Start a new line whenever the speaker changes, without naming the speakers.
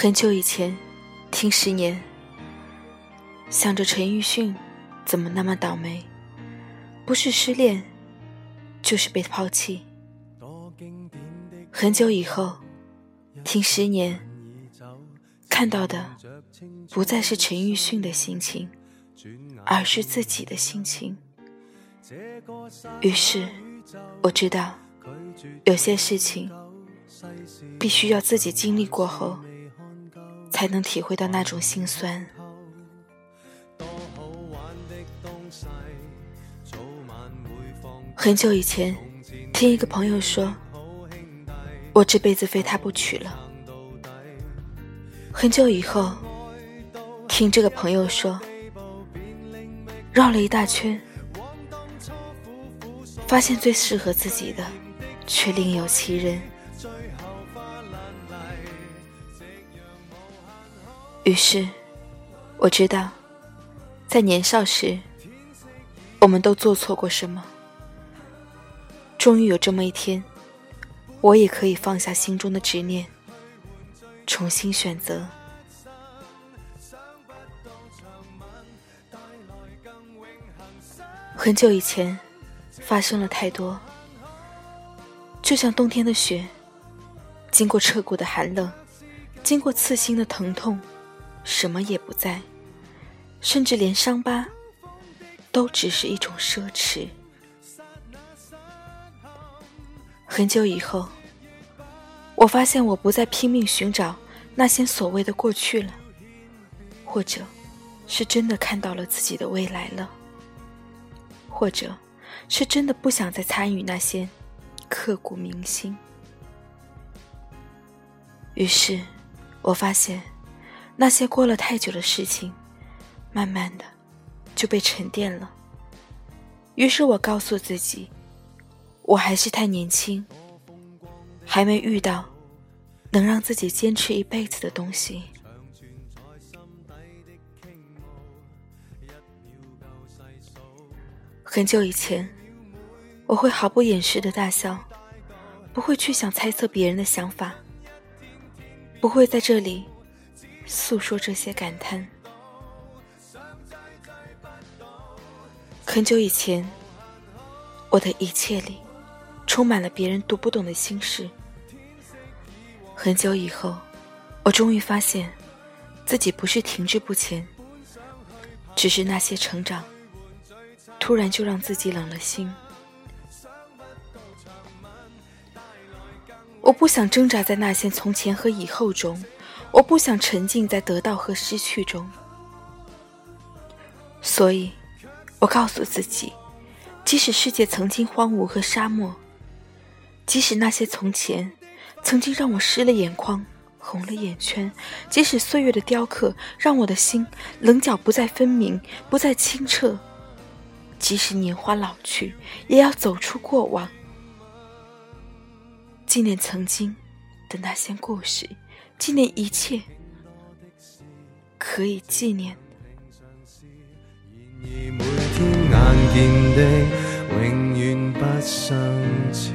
很久以前，听十年，想着陈奕迅怎么那么倒霉，不是失恋，就是被抛弃。很久以后，听十年，看到的不再是陈奕迅的心情，而是自己的心情。于是，我知道，有些事情必须要自己经历过后。才能体会到那种心酸。很久以前，听一个朋友说，我这辈子非他不娶了。很久以后，听这个朋友说，绕了一大圈，发现最适合自己的，却另有其人。于是，我知道，在年少时，我们都做错过什么。终于有这么一天，我也可以放下心中的执念，重新选择。很久以前，发生了太多，就像冬天的雪，经过彻骨的寒冷，经过刺心的疼痛。什么也不在，甚至连伤疤都只是一种奢侈。很久以后，我发现我不再拼命寻找那些所谓的过去了，或者是真的看到了自己的未来了，或者是真的不想再参与那些刻骨铭心。于是，我发现。那些过了太久的事情，慢慢的就被沉淀了。于是我告诉自己，我还是太年轻，还没遇到能让自己坚持一辈子的东西。很久以前，我会毫不掩饰的大笑，不会去想猜测别人的想法，不会在这里。诉说这些感叹。很久以前，我的一切里充满了别人读不懂的心事。很久以后，我终于发现自己不是停滞不前，只是那些成长突然就让自己冷了心。我不想挣扎在那些从前和以后中。我不想沉浸在得到和失去中，所以，我告诉自己，即使世界曾经荒芜和沙漠，即使那些从前曾经让我湿了眼眶、红了眼圈，即使岁月的雕刻让我的心棱角不再分明、不再清澈，即使年华老去，也要走出过往，纪念曾经的那些故事。纪念一切可以纪念。然而每天眼见的，永远不相似。